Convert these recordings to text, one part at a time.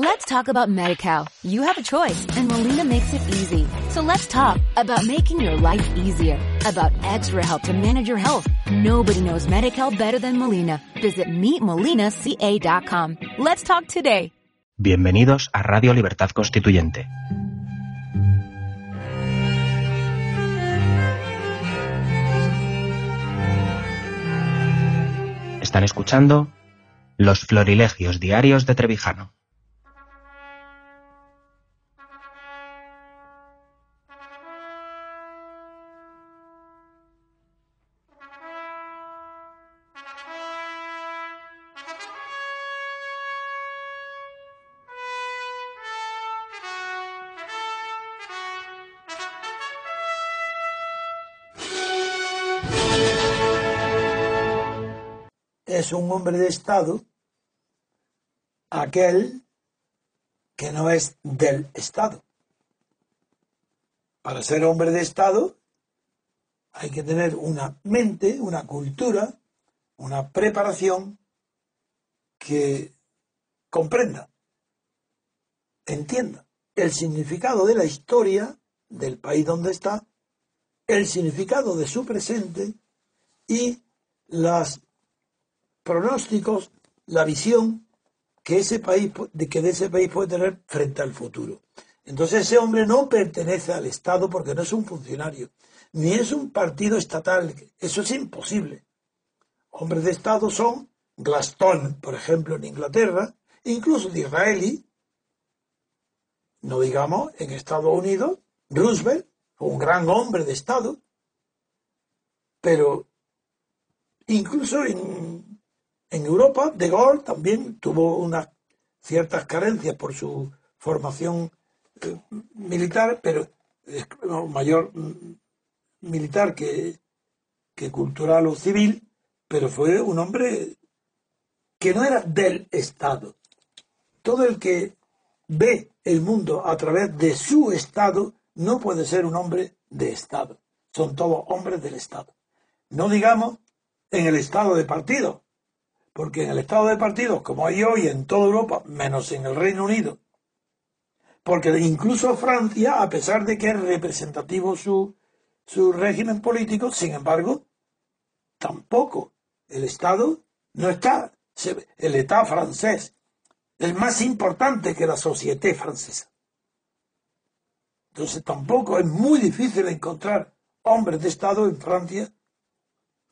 Let's talk about MediCal. You have a choice and Molina makes it easy. So let's talk about making your life easier, about extra help to manage your health. Nobody knows MediCal better than Molina. Visit meetmolinaca.com. Let's talk today. Bienvenidos a Radio Libertad Constituyente. Están escuchando Los Florilegios Diarios de Trevijano. Es un hombre de Estado aquel que no es del Estado. Para ser hombre de Estado hay que tener una mente, una cultura, una preparación que comprenda, entienda el significado de la historia del país donde está, el significado de su presente y las pronósticos, la visión que ese país de que ese país puede tener frente al futuro. Entonces ese hombre no pertenece al Estado porque no es un funcionario, ni es un partido estatal, eso es imposible. Hombres de Estado son Glaston, por ejemplo, en Inglaterra, incluso de Israelí, no digamos en Estados Unidos, Roosevelt, un gran hombre de Estado, pero incluso en en Europa, De Gaulle también tuvo unas ciertas carencias por su formación eh, militar, pero es mayor mm, militar que, que cultural o civil, pero fue un hombre que no era del Estado. Todo el que ve el mundo a través de su Estado no puede ser un hombre de Estado. Son todos hombres del Estado. No digamos en el Estado de partido, porque en el estado de partidos, como hay hoy en toda Europa, menos en el Reino Unido, porque incluso Francia, a pesar de que es representativo su, su régimen político, sin embargo, tampoco el Estado no está, el Estado francés es más importante que la sociedad francesa. Entonces tampoco es muy difícil encontrar hombres de Estado en Francia.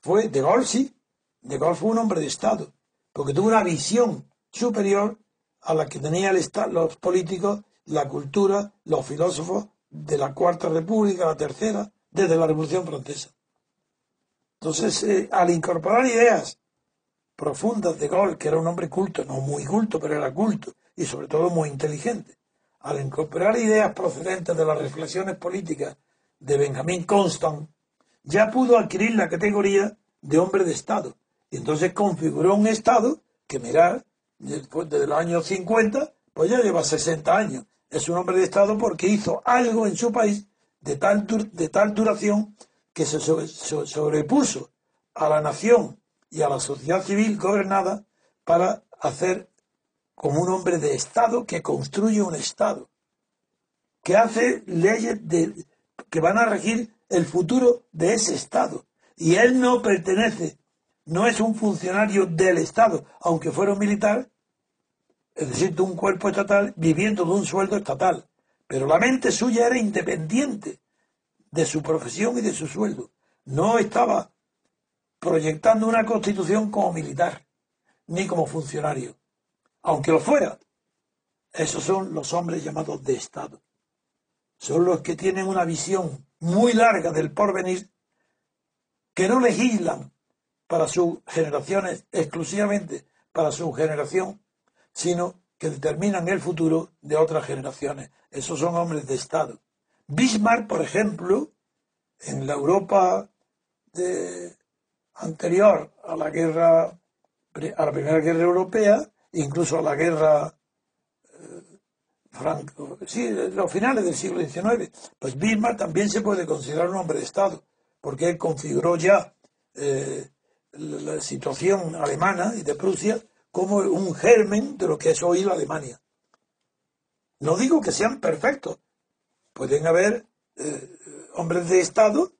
Fue de Gaulle, sí, de Gaulle fue un hombre de Estado, porque tuvo una visión superior a la que tenían los políticos, la cultura, los filósofos de la Cuarta República, la Tercera, desde la Revolución Francesa. Entonces, eh, al incorporar ideas profundas de Gaulle, que era un hombre culto, no muy culto, pero era culto, y sobre todo muy inteligente, al incorporar ideas procedentes de las reflexiones políticas de Benjamin Constant, ya pudo adquirir la categoría de hombre de Estado, y entonces configuró un Estado que, mirar, después de los años 50, pues ya lleva 60 años. Es un hombre de Estado porque hizo algo en su país de tal, de tal duración que se sobrepuso a la nación y a la sociedad civil gobernada para hacer como un hombre de Estado que construye un Estado, que hace leyes de, que van a regir el futuro de ese Estado. Y él no pertenece no es un funcionario del Estado, aunque fuera un militar, es decir, de un cuerpo estatal, viviendo de un sueldo estatal. Pero la mente suya era independiente de su profesión y de su sueldo. No estaba proyectando una constitución como militar, ni como funcionario, aunque lo fuera. Esos son los hombres llamados de Estado. Son los que tienen una visión muy larga del porvenir, que no legislan para sus generaciones, exclusivamente para su generación, sino que determinan el futuro de otras generaciones. Esos son hombres de Estado. Bismarck, por ejemplo, en la Europa anterior a la guerra, a la primera guerra europea, incluso a la guerra eh, franco, sí, los finales del siglo XIX, pues Bismarck también se puede considerar un hombre de Estado, porque él configuró ya eh, la situación alemana y de Prusia como un germen de lo que es hoy la Alemania. No digo que sean perfectos. Pueden haber eh, hombres de Estado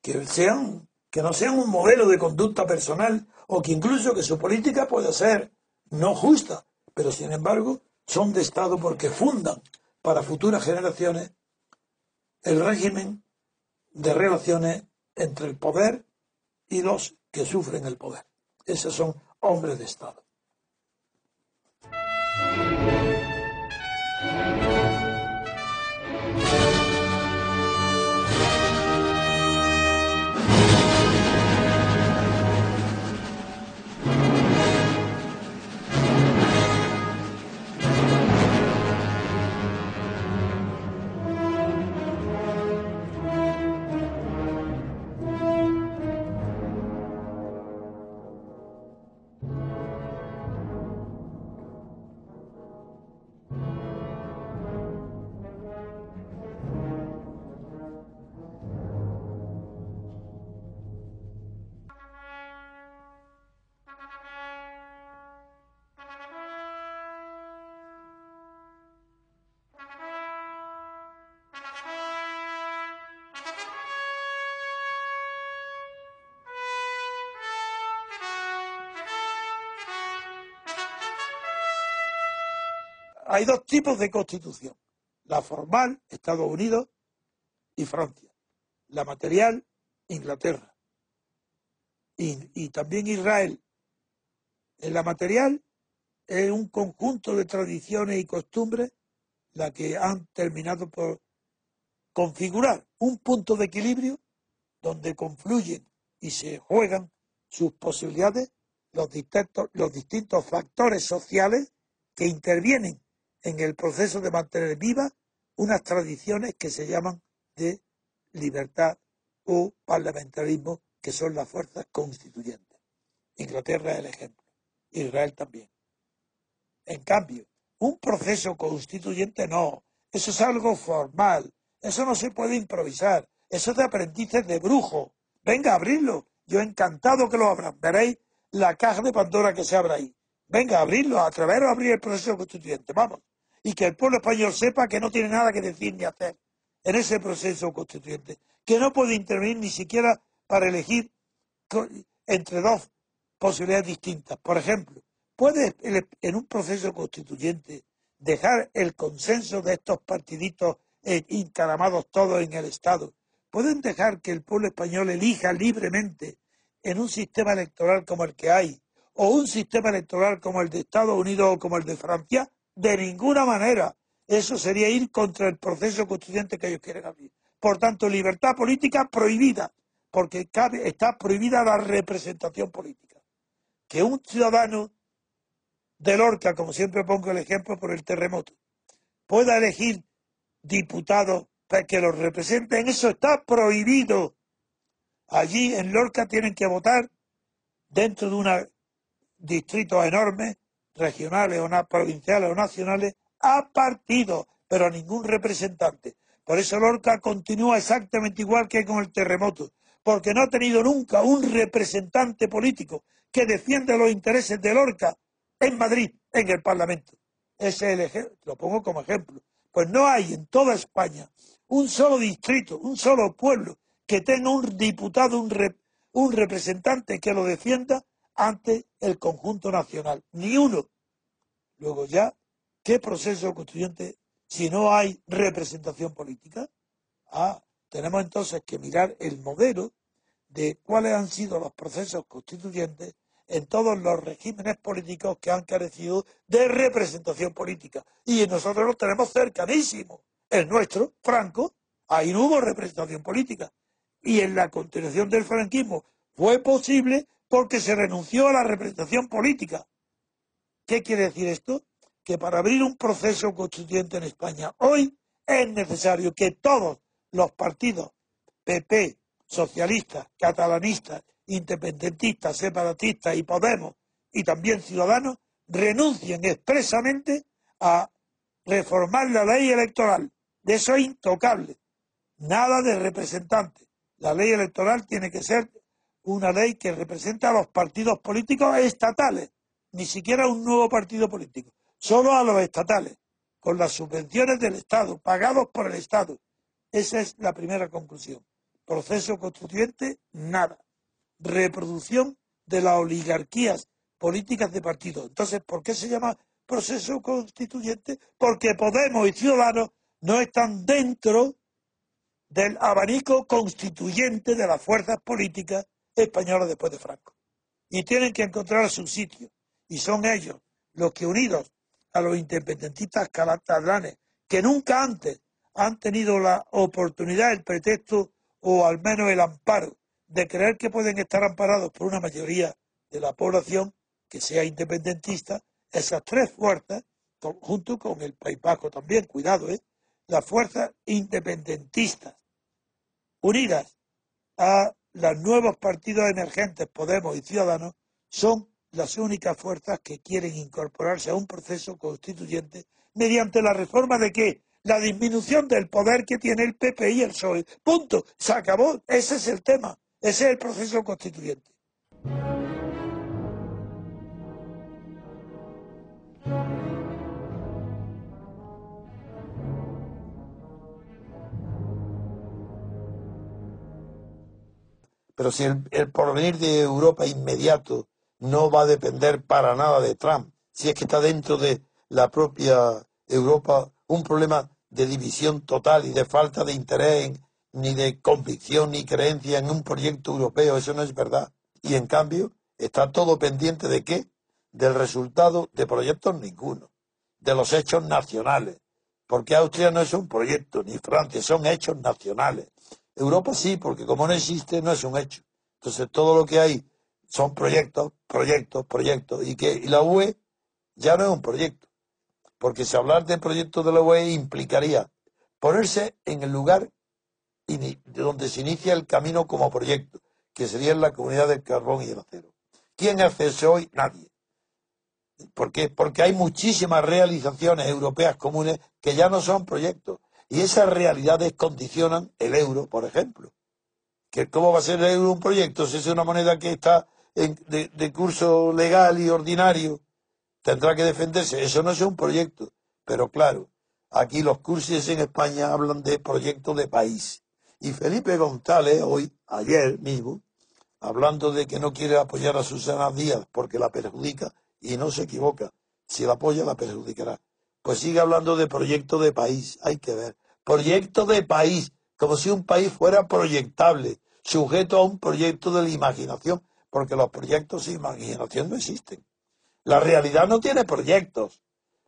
que sean que no sean un modelo de conducta personal o que incluso que su política pueda ser no justa, pero sin embargo son de Estado porque fundan para futuras generaciones el régimen de relaciones entre el poder y los que sufren el poder. Esos son hombres de Estado. Hay dos tipos de constitución. La formal, Estados Unidos y Francia. La material, Inglaterra. Y, también Israel. En la material es un conjunto de tradiciones y costumbres la que han terminado por configurar un punto de equilibrio donde confluyen y se juegan sus posibilidades los distintos, los distintos factores sociales que intervienen en el proceso de mantener vivas unas tradiciones que se llaman de libertad o parlamentarismo, que son las fuerzas constituyentes. Inglaterra es el ejemplo, Israel también. En cambio, un proceso constituyente no, eso es algo formal, eso no se puede improvisar, eso es de aprendices de brujo. Venga a abrirlo, yo encantado que lo abran, veréis la caja de Pandora que se abra ahí. Venga a abrirlo, a abrir el proceso constituyente, vamos y que el pueblo español sepa que no tiene nada que decir ni hacer en ese proceso constituyente, que no puede intervenir ni siquiera para elegir entre dos posibilidades distintas. Por ejemplo, puede en un proceso constituyente dejar el consenso de estos partiditos eh, encaramados todos en el Estado. Pueden dejar que el pueblo español elija libremente en un sistema electoral como el que hay, o un sistema electoral como el de Estados Unidos o como el de Francia, de ninguna manera. Eso sería ir contra el proceso constituyente que ellos quieren abrir. Por tanto, libertad política prohibida, porque está prohibida la representación política. Que un ciudadano de Lorca, como siempre pongo el ejemplo por el terremoto, pueda elegir diputados que los representen, eso está prohibido. Allí en Lorca tienen que votar dentro de un distrito enorme regionales o provinciales o nacionales a partido, pero a ningún representante. Por eso Lorca continúa exactamente igual que con el terremoto, porque no ha tenido nunca un representante político que defienda los intereses de Lorca en Madrid, en el Parlamento. Ese es el ejemplo, lo pongo como ejemplo. Pues no hay en toda España un solo distrito, un solo pueblo que tenga un diputado, un, un representante que lo defienda ante el conjunto nacional. Ni uno. Luego ya, ¿qué proceso constituyente si no hay representación política? Ah, tenemos entonces que mirar el modelo de cuáles han sido los procesos constituyentes en todos los regímenes políticos que han carecido de representación política. Y nosotros lo tenemos cercanísimo. El nuestro, Franco, ahí no hubo representación política. Y en la continuación del franquismo fue posible porque se renunció a la representación política. ¿Qué quiere decir esto? Que para abrir un proceso constituyente en España hoy es necesario que todos los partidos, PP, socialistas, catalanistas, independentistas, separatistas y Podemos, y también Ciudadanos, renuncien expresamente a reformar la ley electoral. De eso es intocable. Nada de representantes. La ley electoral tiene que ser una ley que representa a los partidos políticos estatales, ni siquiera un nuevo partido político, solo a los estatales. con las subvenciones del Estado, pagados por el Estado. Esa es la primera conclusión. Proceso constituyente, nada. Reproducción de las oligarquías políticas de partido. Entonces, ¿por qué se llama proceso constituyente? Porque Podemos y Ciudadanos no están dentro del abanico constituyente de las fuerzas políticas españolas después de Franco. Y tienen que encontrar su sitio. Y son ellos los que unidos a los independentistas catalanes, que nunca antes han tenido la oportunidad, el pretexto o al menos el amparo de creer que pueden estar amparados por una mayoría de la población que sea independentista, esas tres fuerzas, junto con el País Vasco también, cuidado, ¿eh? las fuerzas independentistas, unidas a los nuevos partidos emergentes, Podemos y Ciudadanos, son las únicas fuerzas que quieren incorporarse a un proceso constituyente mediante la reforma de qué? La disminución del poder que tiene el PP y el PSOE. Punto. Se acabó. Ese es el tema. Ese es el proceso constituyente. Pero si el, porvenir de Europa inmediato no va a depender para nada de Trump. Si es que está dentro de la propia Europa un problema de división total y de falta de interés ni de convicción ni creencia en un proyecto europeo, eso no es verdad. Y en cambio está todo pendiente de qué? Del resultado de proyectos ninguno, de los hechos nacionales. Porque Austria no es un proyecto, ni Francia, son hechos nacionales. Europa sí, porque como no existe, no es un hecho. Entonces todo lo que hay son proyectos, proyectos, proyectos, y que la UE ya no es un proyecto, porque si hablar de proyectos de la UE implicaría ponerse en el lugar de donde se inicia el camino como proyecto, que sería en la comunidad del carbón y el acero. ¿Quién hace eso hoy? Nadie. ¿Por qué? Porque hay muchísimas realizaciones europeas comunes que ya no son proyectos. Y esas realidades condicionan el euro, por ejemplo. ¿Que ¿Cómo va a ser el euro un proyecto si es una moneda que está de, curso legal y ordinario tendrá que defenderse. Eso no es un proyecto. Pero claro, aquí los cursos en España hablan de proyecto de país. Y Felipe González, hoy, ayer mismo, hablando de que no quiere apoyar a Susana Díaz porque la perjudica, y no se equivoca, si la apoya la perjudicará. Pues sigue hablando de proyecto de país, hay que ver. Proyecto de país, como si un país fuera proyectable, sujeto a un proyecto de la imaginación porque los proyectos sin imaginación no existen. La realidad no tiene proyectos,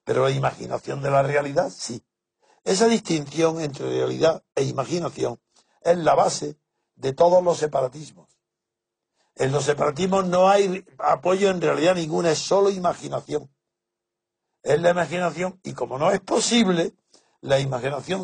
pero la imaginación de la realidad sí. Esa distinción entre realidad e imaginación es la base de todos los separatismos. En los separatismos no hay apoyo en realidad ninguna, es solo imaginación. Es la imaginación y como no es posible, la imaginación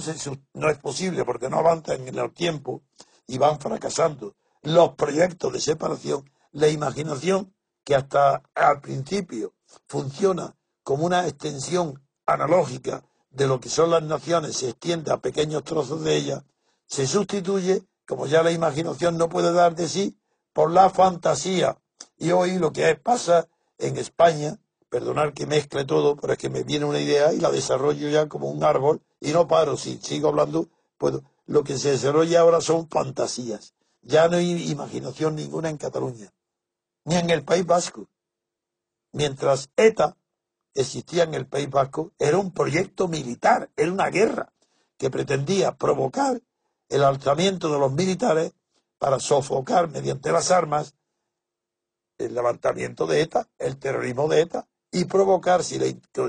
no es posible porque no avanzan en el tiempo y van fracasando los proyectos de separación, la imaginación, que hasta al principio funciona como una extensión analógica de lo que son las naciones, se extiende a pequeños trozos de ellas, se sustituye, como ya la imaginación no puede dar de sí, por la fantasía. Y hoy lo que pasa en España, perdonar que mezcle todo, pero es que me viene una idea y la desarrollo ya como un árbol y no paro, si sigo hablando, pues lo que se desarrolla ahora son fantasías. Ya no hay imaginación ninguna en Cataluña ni en el País Vasco. Mientras ETA existía en el País Vasco, era un proyecto militar, era una guerra que pretendía provocar el alzamiento de los militares para sofocar mediante las armas el levantamiento de ETA, el terrorismo de ETA, y provocar, si,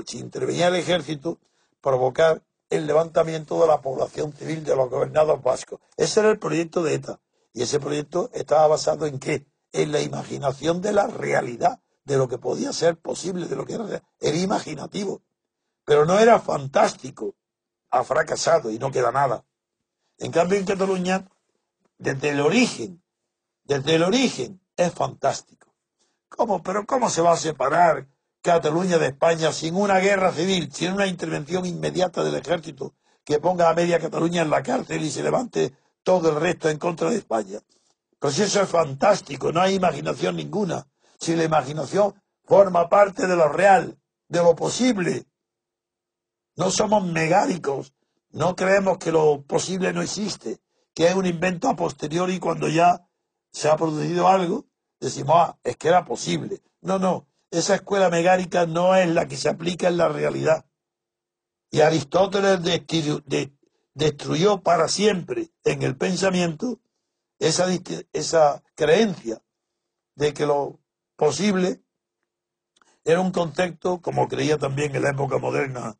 si intervenía el ejército, provocar el levantamiento de la población civil de los gobernados vascos. Ese era el proyecto de ETA. Y ese proyecto estaba basado en qué? en la imaginación de la realidad, de lo que podía ser posible, de lo que era, era imaginativo. Pero no era fantástico. Ha fracasado y no queda nada. En cambio, en Cataluña, desde el origen, desde el origen, es fantástico. ¿Cómo? Pero ¿cómo se va a separar Cataluña de España sin una guerra civil, sin una intervención inmediata del ejército que ponga a media Cataluña en la cárcel y se levante todo el resto en contra de España? Pues eso es fantástico, no hay imaginación ninguna. Si la imaginación forma parte de lo real, de lo posible. No somos megáricos, no creemos que lo posible no existe, que es un invento a posteriori cuando ya se ha producido algo, decimos, ah, es que era posible. No, no, esa escuela megárica no es la que se aplica en la realidad. Y Aristóteles destruyó para siempre en el pensamiento esa, esa creencia de que lo posible era un concepto, como creía también en la época moderna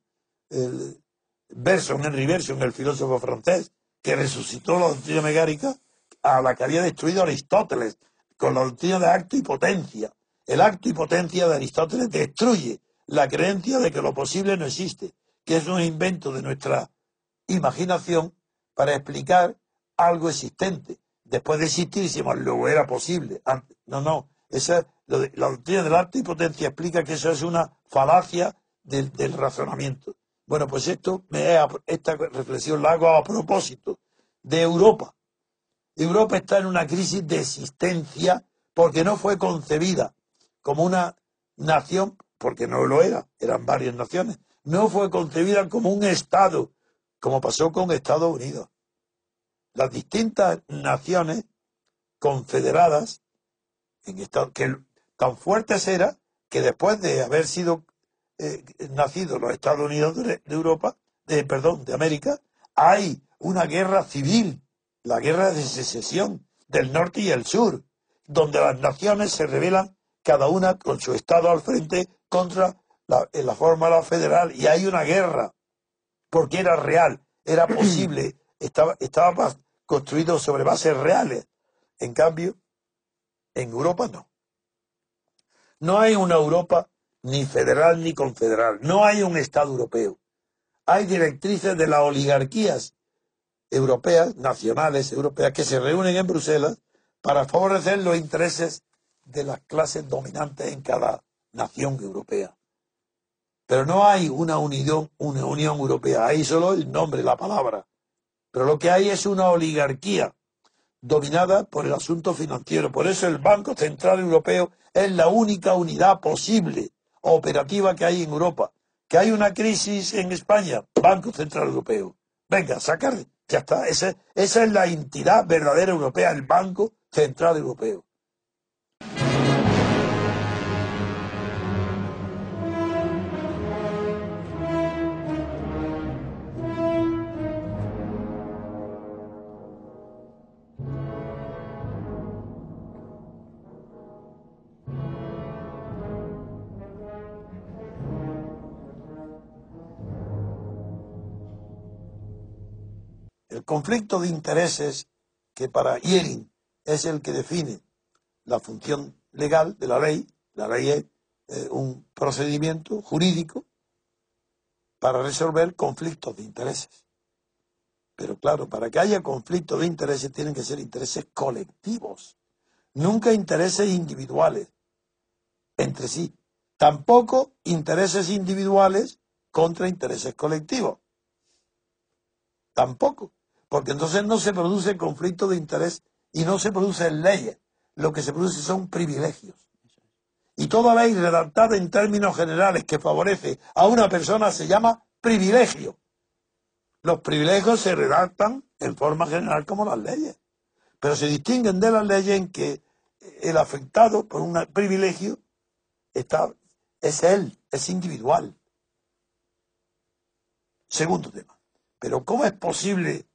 Berson, Henry Berson, el filósofo francés, que resucitó la doctrina megárica a la que había destruido Aristóteles con la doctrina de acto y potencia. El acto y potencia de Aristóteles destruye la creencia de que lo posible no existe, que es un invento de nuestra imaginación para explicar algo existente. Después de existir, decimos, luego era posible. No, no. Esa, la doctrina del acto y potencia explica que eso es una falacia del, del razonamiento. Bueno, pues esto, esta reflexión la hago a propósito de Europa. Europa está en una crisis de existencia porque no fue concebida como una nación, porque no lo era, eran varias naciones, no fue concebida como un Estado, como pasó con Estados Unidos. Las distintas naciones confederadas, en que tan fuertes era que después de haber sido eh, nacidos los Estados Unidos de, Europa, de, perdón, de América, hay una guerra civil, la guerra de secesión del norte y el sur, donde las naciones se rebelan cada una con su Estado al frente contra la, la fórmula federal y hay una guerra, porque era real, era posible, estaba, estaba construido sobre bases reales. En cambio, en Europa no. No hay una Europa ni federal ni confederal. No hay un Estado europeo. Hay directrices de las oligarquías europeas, nacionales europeas, que se reúnen en Bruselas para favorecer los intereses de las clases dominantes en cada nación europea. Pero no hay una unión, una unión europea, hay solo el nombre, la palabra. Pero lo que hay es una oligarquía dominada por el asunto financiero. Por eso el Banco Central Europeo es la única unidad posible operativa que hay en Europa. Que hay una crisis en España, Banco Central Europeo. Venga, sacar, ya está. esa es la entidad verdadera europea, el Banco Central Europeo. Conflicto de intereses que para Yering es el que define la función legal de la ley. La ley es eh, un procedimiento jurídico para resolver conflictos de intereses. Pero claro, para que haya conflictos de intereses tienen que ser intereses colectivos, nunca intereses individuales entre sí. Tampoco intereses individuales contra intereses colectivos. Tampoco porque entonces no se produce conflicto de interés y no se produce leyes, lo que se produce son privilegios. Y toda ley redactada en términos generales que favorece a una persona se llama privilegio. Los privilegios se redactan en forma general como las leyes, pero se distinguen de las leyes en que el afectado por un privilegio está, es él, es individual. Segundo tema. Pero ¿cómo es posible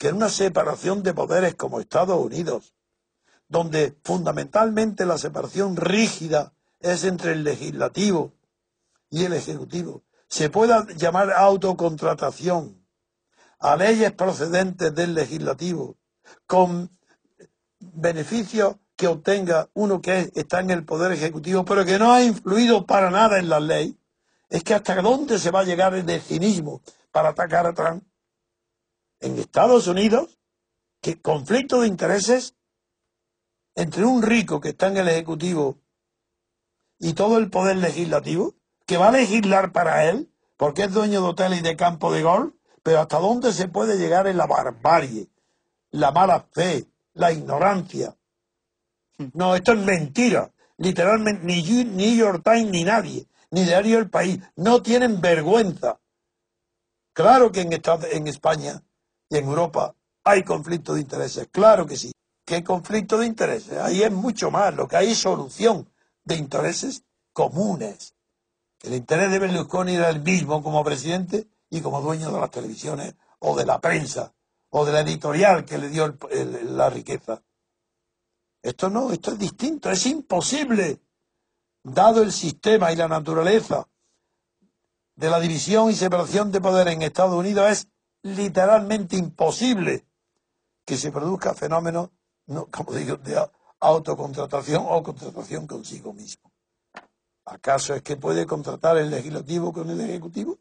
que en una separación de poderes como Estados Unidos, donde fundamentalmente la separación rígida es entre el legislativo y el ejecutivo, se pueda llamar autocontratación a leyes procedentes del legislativo con beneficios que obtenga uno que está en el poder ejecutivo, pero que no ha influido para nada en la ley, es que hasta dónde se va a llegar el cinismo para atacar a Trump en Estados Unidos que conflicto de intereses entre un rico que está en el Ejecutivo y todo el poder legislativo, que va a legislar para él, porque es dueño de hotel y de campo de golf, pero hasta dónde se puede llegar en la barbarie, la mala fe, la ignorancia. No, esto es mentira. Literalmente, ni New York Times ni nadie, ni Diario El País, no tienen vergüenza Claro que en, en España y en Europa hay conflicto de intereses, claro que sí. ¿Qué conflicto de intereses? Ahí es mucho más, lo que hay es solución de intereses comunes. El interés de Berlusconi era el mismo como presidente y como dueño de las televisiones o de la prensa o de la editorial que le dio la riqueza. Esto no, esto es distinto, es imposible, dado el sistema y la naturaleza de la división y separación de poder en Estados Unidos, es literalmente imposible que se produzca fenómenos, no, como digo, de autocontratación o contratación consigo mismo. ¿Acaso es que puede contratar el legislativo con el ejecutivo?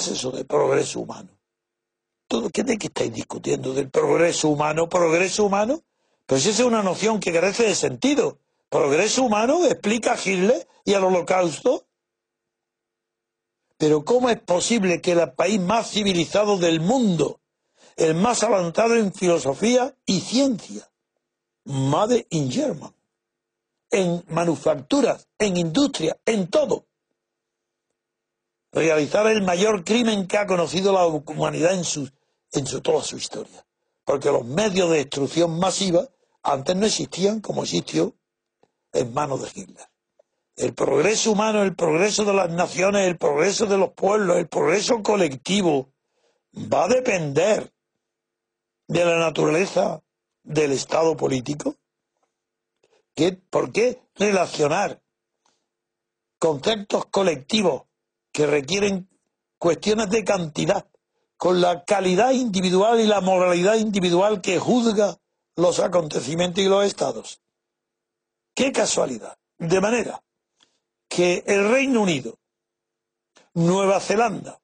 ¿Qué es eso de progreso humano? ¿Todo, ¿Qué de qué estáis discutiendo? ¿Del progreso humano? ¿Progreso humano? Si esa es una noción que carece de sentido. ¿Progreso humano explica a Hitler y al holocausto? Pero ¿cómo es posible que el país más civilizado del mundo, el más avanzado en filosofía y ciencia, Made in German, en manufacturas, en industria, en todo, realizar el mayor crimen que ha conocido la humanidad en, su, en su, toda su historia. Porque los medios de destrucción masiva antes no existían como existió en manos de Hitler. El progreso humano, el progreso de las naciones, el progreso de los pueblos, el progreso colectivo va a depender de la naturaleza del Estado político. ¿Por qué relacionar conceptos colectivos que requieren cuestiones de cantidad, con la calidad individual y la moralidad individual que juzga los acontecimientos y los estados. Qué casualidad. De manera que el Reino Unido, Nueva Zelanda,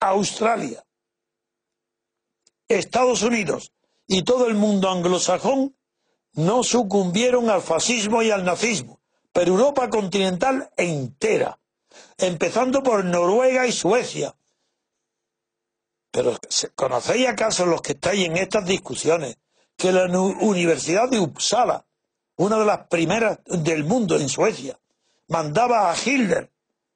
Australia, Estados Unidos y todo el mundo anglosajón no sucumbieron al fascismo y al nazismo, pero Europa continental entera empezando por Noruega y Suecia. Pero ¿conocéis acaso los que estáis en estas discusiones que la Universidad de Uppsala, una de las primeras del mundo en Suecia, mandaba a Hitler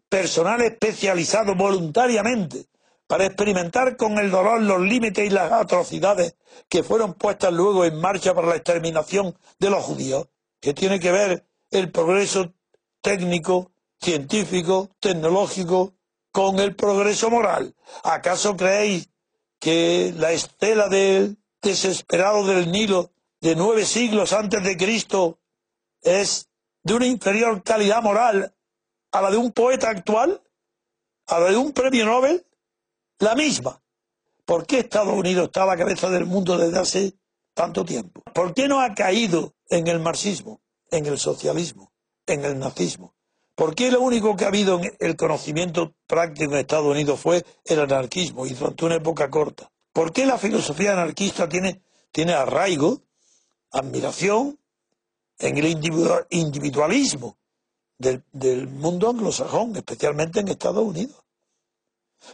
personal especializado voluntariamente para experimentar con el dolor los límites y las atrocidades que fueron puestas luego en marcha para la exterminación de los judíos, que tiene que ver el progreso técnico científico, tecnológico, con el progreso moral. ¿Acaso creéis que la estela del desesperado del Nilo de nueve siglos antes de Cristo es de una inferior calidad moral a la de un poeta actual? ¿A la de un premio Nobel? La misma. ¿Por qué Estados Unidos está a la cabeza del mundo desde hace tanto tiempo? ¿Por qué no ha caído en el marxismo, en el socialismo, en el nazismo? ¿Por qué lo único que ha habido en el conocimiento práctico en Estados Unidos fue el anarquismo y durante una época corta? ¿Por qué la filosofía anarquista tiene, tiene arraigo, admiración en el individualismo del, del mundo anglosajón, especialmente en Estados Unidos?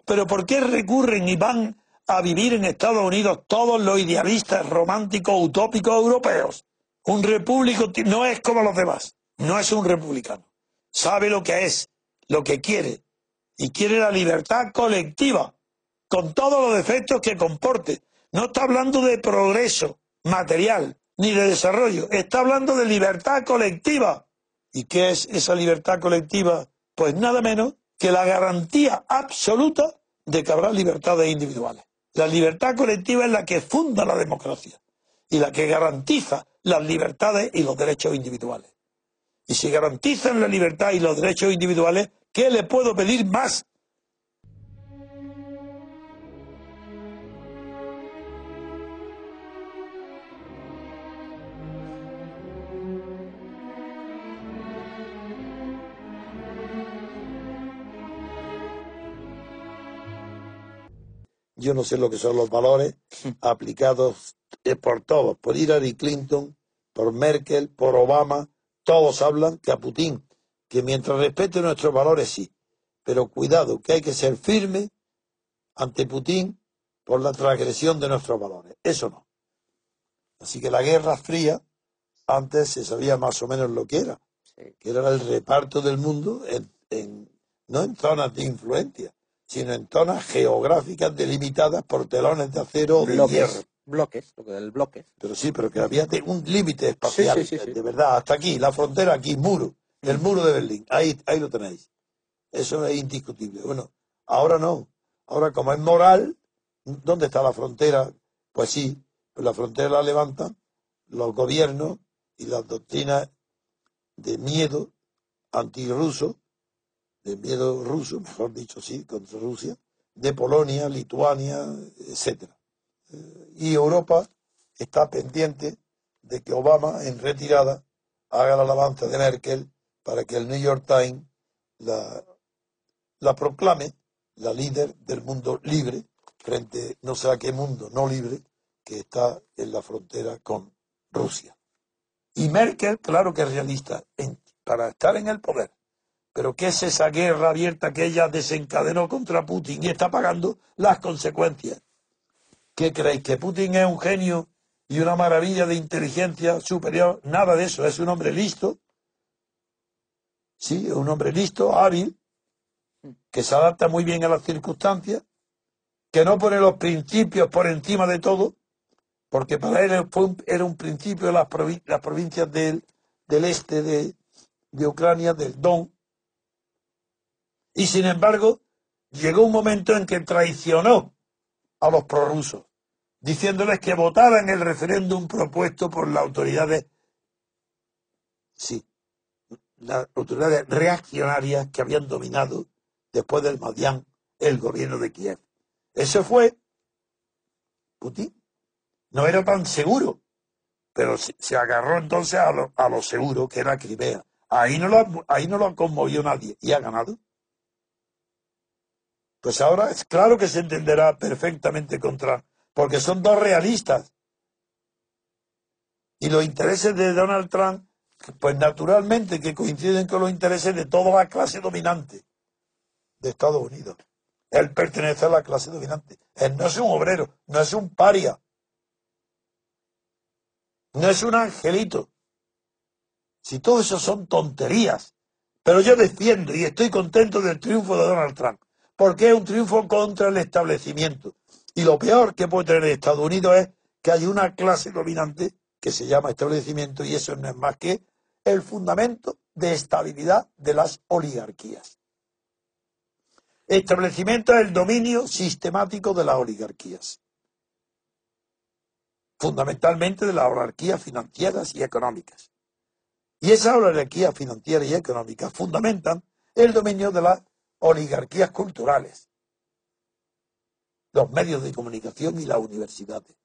Pero ¿por qué recurren y van a vivir en Estados Unidos todos los idealistas románticos utópicos europeos? Un repúblico no es como los demás, no es un republicano sabe lo que es, lo que quiere, y quiere la libertad colectiva, con todos los defectos que comporte. No está hablando de progreso material ni de desarrollo, está hablando de libertad colectiva. ¿Y qué es esa libertad colectiva? Pues nada menos que la garantía absoluta de que habrá libertades individuales. La libertad colectiva es la que funda la democracia y la que garantiza las libertades y los derechos individuales. Y si garantizan la libertad y los derechos individuales, ¿qué le puedo pedir más? Yo no sé lo que son los valores aplicados eh, por todos, por Hillary Clinton, por Merkel, por Obama, todos hablan que a Putin, que mientras respete nuestros valores sí, pero cuidado, que hay que ser firme ante Putin por la transgresión de nuestros valores. Eso no. Así que la Guerra Fría, antes se sabía más o menos lo que era, que era el reparto del mundo en, no en zonas de influencia, sino en zonas geográficas delimitadas por telones de acero o de hierro bloques, lo que del bloque. Pero sí, pero que había un límite espacial, de verdad, hasta aquí, la frontera aquí, muro, el muro de Berlín, ahí, ahí lo tenéis. Eso es indiscutible. Bueno, ahora no. Ahora como es moral, ¿dónde está la frontera? Pues sí, pues la frontera la levantan los gobiernos y las doctrinas de miedo antirruso, de miedo ruso, mejor dicho, sí, contra Rusia, de Polonia, Lituania, etcétera y Europa está pendiente de que Obama, en retirada, haga la alabanza de Merkel para que el New York Times la, la proclame la líder del mundo libre frente no sé a qué mundo no libre que está en la frontera con Rusia. Y Merkel, claro que es realista, para estar en el poder. Pero ¿qué es esa guerra abierta que ella desencadenó contra Putin y está pagando las consecuencias? ¿Qué creéis? ¿Que Putin es un genio y una maravilla de inteligencia superior? Nada de eso, es un hombre listo. Sí, es un hombre listo, hábil, que se adapta muy bien a las circunstancias, que no pone los principios por encima de todo, porque para él era un principio de las, provincias del, este de Ucrania, del Don. Y sin embargo, llegó un momento en que traicionó a los prorrusos, diciéndoles que votaran el referéndum propuesto por las autoridades, sí, las autoridades reaccionarias que habían dominado después del Madián el gobierno de Kiev. Eso fue Putin. No era tan seguro, pero se, agarró entonces a lo, a lo, seguro que era Crimea. Ahí no, lo, ahí no lo conmovió nadie y ha ganado. Pues ahora es claro que se entenderá perfectamente contra, porque son dos realistas. Y los intereses de Donald Trump, pues naturalmente que coinciden con los intereses de toda la clase dominante de Estados Unidos. Él pertenece a la clase dominante. Él no es un obrero, no es un paria. No es un angelito. Si todo eso son tonterías. Pero yo defiendo y estoy contento del triunfo de Donald Trump porque es un triunfo contra el establecimiento. Y lo peor que puede tener Estados Unidos es que hay una clase dominante que se llama establecimiento y eso no es más que el fundamento de estabilidad de las oligarquías. Establecimiento es el dominio sistemático de las oligarquías, fundamentalmente de las oligarquías financieras y económicas. Y esas oligarquías financieras y económicas fundamentan el dominio de las oligarquías culturales, los medios de comunicación y las universidades.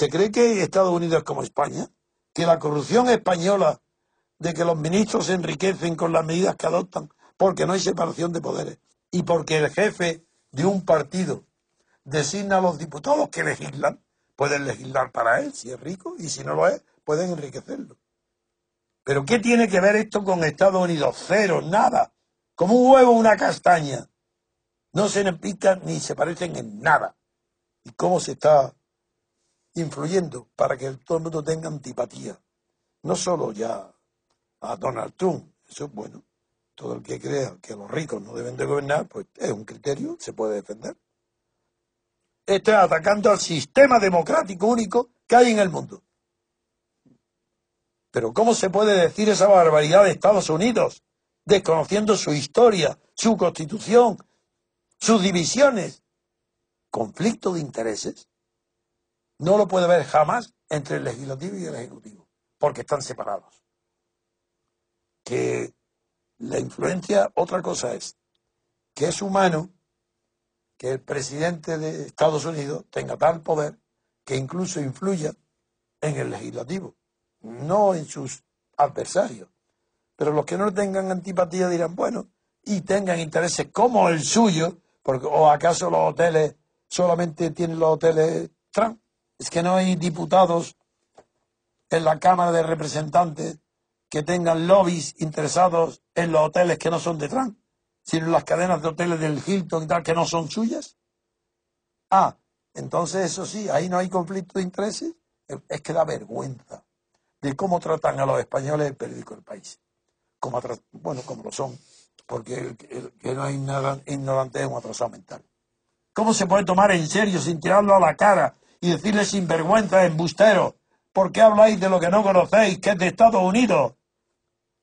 ¿Se cree que Estados Unidos es como España? ¿Que la corrupción española de que los ministros se enriquecen con las medidas que adoptan porque no hay separación de poderes? y porque el jefe de un partido designa a los diputados que legislan, pueden legislar para él si es rico y si no lo es, pueden enriquecerlo. Pero ¿qué tiene que ver esto con Estados Unidos? Cero, nada. Como un huevo una castaña. No se pican ni se parecen en nada. ¿Y cómo se está influyendo para que todo el mundo tenga antipatía? No solo ya a Donald Trump, eso es bueno. Todo el que crea que los ricos no deben de gobernar, pues es un criterio, se puede defender. Está atacando al sistema democrático único que hay en el mundo. Pero ¿cómo se puede decir esa barbaridad de Estados Unidos, desconociendo su historia, su constitución, sus divisiones? ¿Conflicto de intereses? No lo puede haber jamás entre el legislativo y el ejecutivo, porque están separados. Que la influencia, otra cosa es, que es humano que el presidente de Estados Unidos tenga tal poder que incluso influya en el legislativo no en sus adversarios. Pero los que no tengan antipatía dirán, bueno, y tengan intereses como el suyo, porque, o acaso los hoteles solamente tienen los hoteles Trump. Es que no hay diputados en la Cámara de Representantes que tengan lobbies interesados en los hoteles que no son de Trump, sino en las cadenas de hoteles del Hilton y tal que no son suyas. Ah, entonces eso sí, ahí no hay conflicto de intereses. Es que da vergüenza de cómo tratan a los españoles el periódico El País. Como bueno, como lo son, porque el, que no nada ignorante es un atrasado mental. ¿Cómo se puede tomar en serio sin tirarlo a la cara y decirle sin vergüenza, embustero, ¿por qué habláis de lo que no conocéis, que es de Estados Unidos?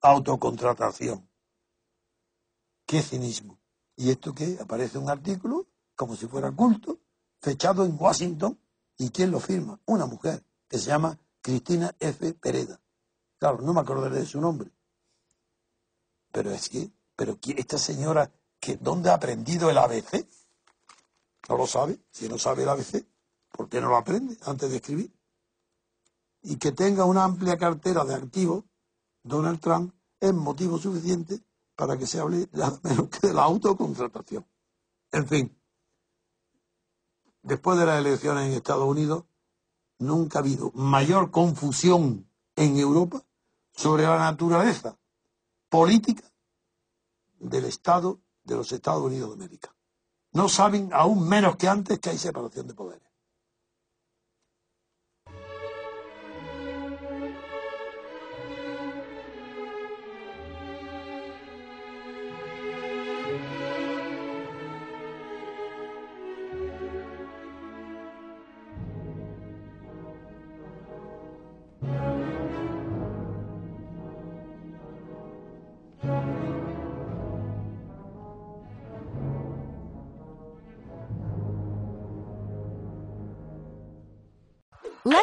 Autocontratación. Qué cinismo. ¿Y esto qué? Aparece un artículo, como si fuera culto, fechado en Washington, ¿y quién lo firma? Una mujer, que se llama Cristina F. Pereda. Claro, no me acordaré de su nombre. Pero es que, pero esta señora, que ¿dónde ha aprendido el ABC? ¿No lo sabe? Si no sabe el ABC, ¿por qué no lo aprende antes de escribir? Y que tenga una amplia cartera de activos, Donald Trump, es motivo suficiente para que se hable menos que de la autocontratación. En fin, después de las elecciones en Estados Unidos, nunca ha habido mayor confusión en Europa sobre la naturaleza política del Estado de los Estados Unidos de América. No saben aún menos que antes que hay separación de poderes.